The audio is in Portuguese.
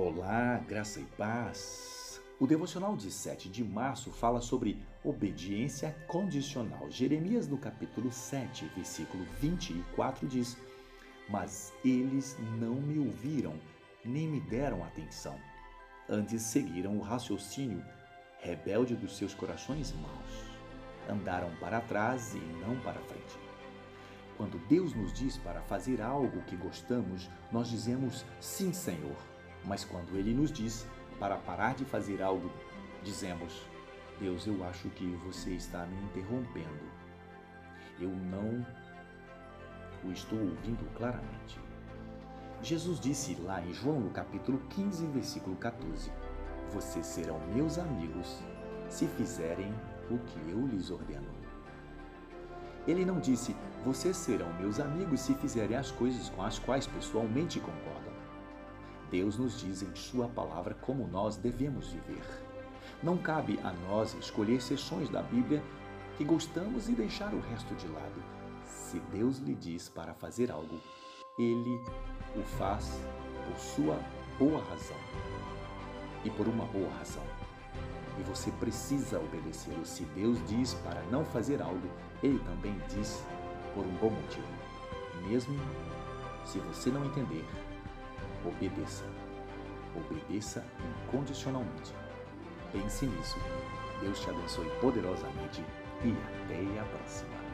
Olá, graça e paz. O devocional de 7 de março fala sobre obediência condicional. Jeremias, no capítulo 7, versículo 24, diz: Mas eles não me ouviram, nem me deram atenção. Antes seguiram o raciocínio rebelde dos seus corações maus. Andaram para trás e não para frente. Quando Deus nos diz para fazer algo que gostamos, nós dizemos sim, Senhor mas quando ele nos diz para parar de fazer algo, dizemos: Deus, eu acho que você está me interrompendo. Eu não o estou ouvindo claramente. Jesus disse lá em João, no capítulo 15, versículo 14: Vocês serão meus amigos se fizerem o que eu lhes ordeno. Ele não disse: Vocês serão meus amigos se fizerem as coisas com as quais pessoalmente concordam. Deus nos diz em Sua palavra como nós devemos viver. Não cabe a nós escolher seções da Bíblia que gostamos e deixar o resto de lado. Se Deus lhe diz para fazer algo, Ele o faz por sua boa razão e por uma boa razão. E você precisa obedecê-lo. Se Deus diz para não fazer algo, Ele também diz por um bom motivo. Mesmo se você não entender, Obedeça. Obedeça incondicionalmente. Pense nisso. Deus te abençoe poderosamente e até a próxima.